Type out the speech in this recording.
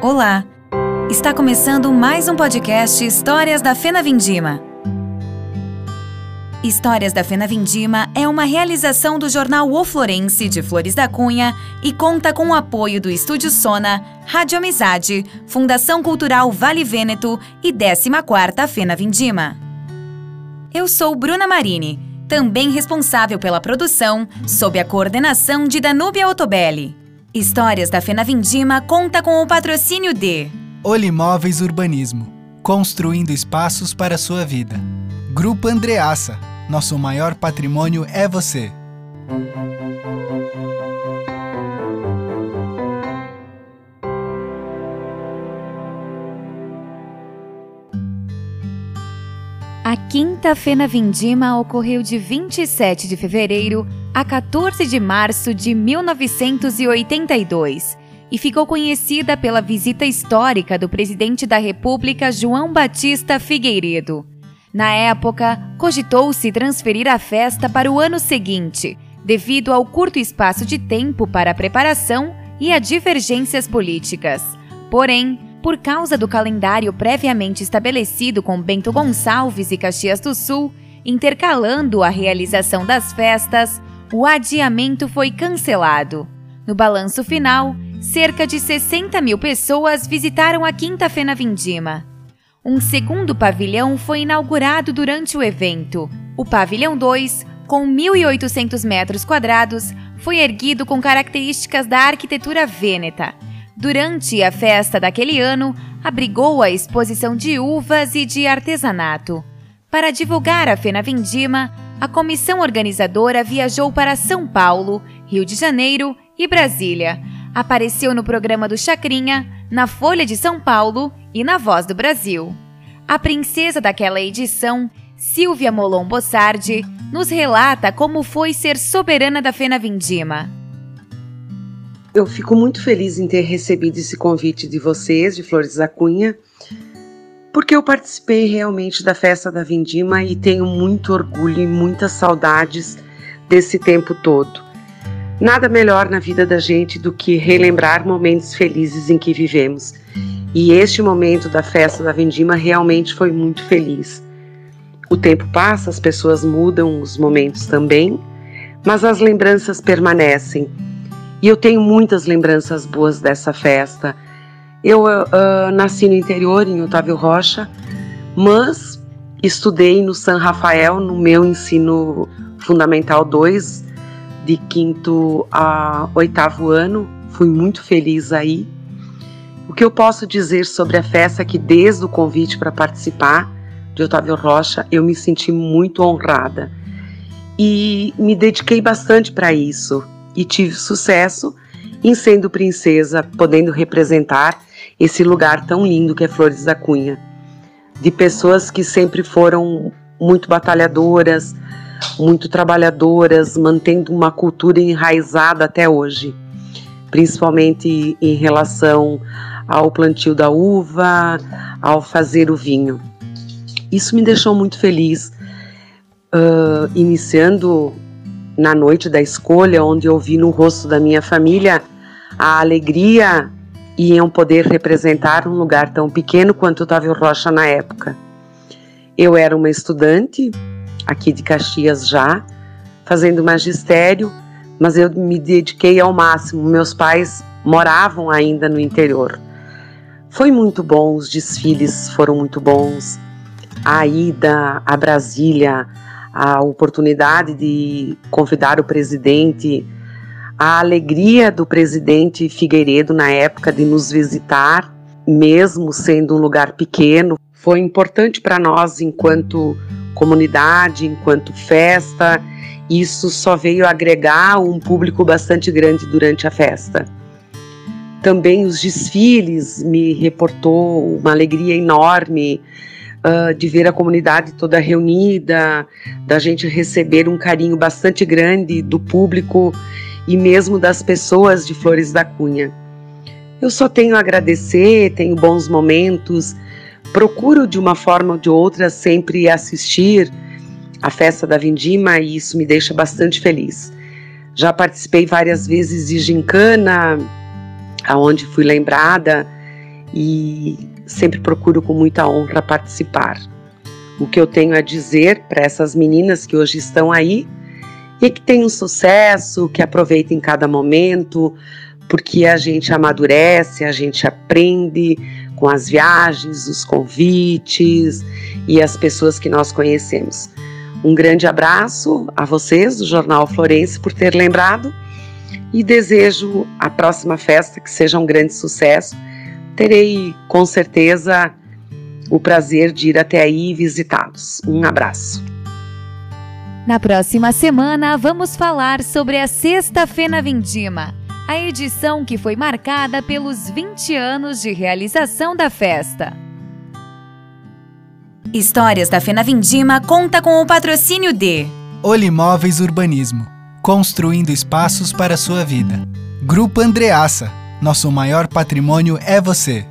Olá! Está começando mais um podcast Histórias da Fena Vindima. Histórias da Fena Vindima é uma realização do jornal O Florense de Flores da Cunha e conta com o apoio do Estúdio Sona, Rádio Amizade, Fundação Cultural Vale Vêneto e 14ª Fena Vindima. Eu sou Bruna Marini, também responsável pela produção, sob a coordenação de Danúbia Otobelli. Histórias da Fena Vindima conta com o patrocínio de Olimóveis Urbanismo, construindo espaços para a sua vida. Grupo Andreaça, nosso maior patrimônio é você. A Quinta Fena Vindima ocorreu de 27 de fevereiro a 14 de março de 1982 e ficou conhecida pela visita histórica do presidente da República João Batista Figueiredo. Na época, cogitou-se transferir a festa para o ano seguinte, devido ao curto espaço de tempo para a preparação e a divergências políticas. Porém, por causa do calendário previamente estabelecido com Bento Gonçalves e Caxias do Sul, intercalando a realização das festas, o adiamento foi cancelado. No balanço final, cerca de 60 mil pessoas visitaram a Quinta Fena Vindima. Um segundo pavilhão foi inaugurado durante o evento. O pavilhão 2, com 1.800 metros quadrados, foi erguido com características da arquitetura vêneta. Durante a festa daquele ano, abrigou a exposição de uvas e de artesanato. Para divulgar a Fena Vindima, a comissão organizadora viajou para São Paulo, Rio de Janeiro e Brasília. Apareceu no programa do Chacrinha, na Folha de São Paulo e na Voz do Brasil. A princesa daquela edição, Silvia Molon Bossardi, nos relata como foi ser soberana da Fena Vindima. Eu fico muito feliz em ter recebido esse convite de vocês, de Flores da Cunha, porque eu participei realmente da festa da Vindima e tenho muito orgulho e muitas saudades desse tempo todo. Nada melhor na vida da gente do que relembrar momentos felizes em que vivemos. E este momento da festa da Vindima realmente foi muito feliz. O tempo passa, as pessoas mudam, os momentos também, mas as lembranças permanecem. E eu tenho muitas lembranças boas dessa festa. Eu uh, nasci no interior, em Otávio Rocha, mas estudei no San Rafael no meu ensino fundamental 2, de quinto a oitavo ano. Fui muito feliz aí. O que eu posso dizer sobre a festa é que desde o convite para participar de Otávio Rocha, eu me senti muito honrada e me dediquei bastante para isso e tive sucesso em sendo princesa, podendo representar esse lugar tão lindo que é Flores da Cunha, de pessoas que sempre foram muito batalhadoras, muito trabalhadoras, mantendo uma cultura enraizada até hoje, principalmente em relação ao plantio da uva, ao fazer o vinho. Isso me deixou muito feliz, uh, iniciando na noite da escolha, onde eu vi no rosto da minha família a alegria e em poder representar um lugar tão pequeno quanto Otávio Rocha na época. Eu era uma estudante aqui de Caxias já, fazendo magistério, mas eu me dediquei ao máximo. Meus pais moravam ainda no interior. Foi muito bom, os desfiles foram muito bons. A ida a Brasília, a oportunidade de convidar o presidente, a alegria do presidente Figueiredo na época de nos visitar, mesmo sendo um lugar pequeno, foi importante para nós enquanto comunidade, enquanto festa. Isso só veio agregar um público bastante grande durante a festa. Também os desfiles me reportou uma alegria enorme uh, de ver a comunidade toda reunida, da gente receber um carinho bastante grande do público e mesmo das pessoas de Flores da Cunha. Eu só tenho a agradecer, tenho bons momentos, procuro de uma forma ou de outra sempre assistir a festa da Vindima e isso me deixa bastante feliz. Já participei várias vezes de gincana, aonde fui lembrada e sempre procuro com muita honra participar. O que eu tenho a dizer para essas meninas que hoje estão aí é que tenham sucesso, que aproveitem cada momento, porque a gente amadurece, a gente aprende com as viagens, os convites e as pessoas que nós conhecemos. Um grande abraço a vocês do Jornal Florense por ter lembrado e desejo a próxima festa que seja um grande sucesso. Terei com certeza o prazer de ir até aí e visitá-los. Um abraço. Na próxima semana vamos falar sobre a Sexta-feira Vindima, a edição que foi marcada pelos 20 anos de realização da festa. Histórias da Fena Vindima conta com o patrocínio de Olimóveis Urbanismo, construindo espaços para a sua vida. Grupo Andreaça, nosso maior patrimônio é você.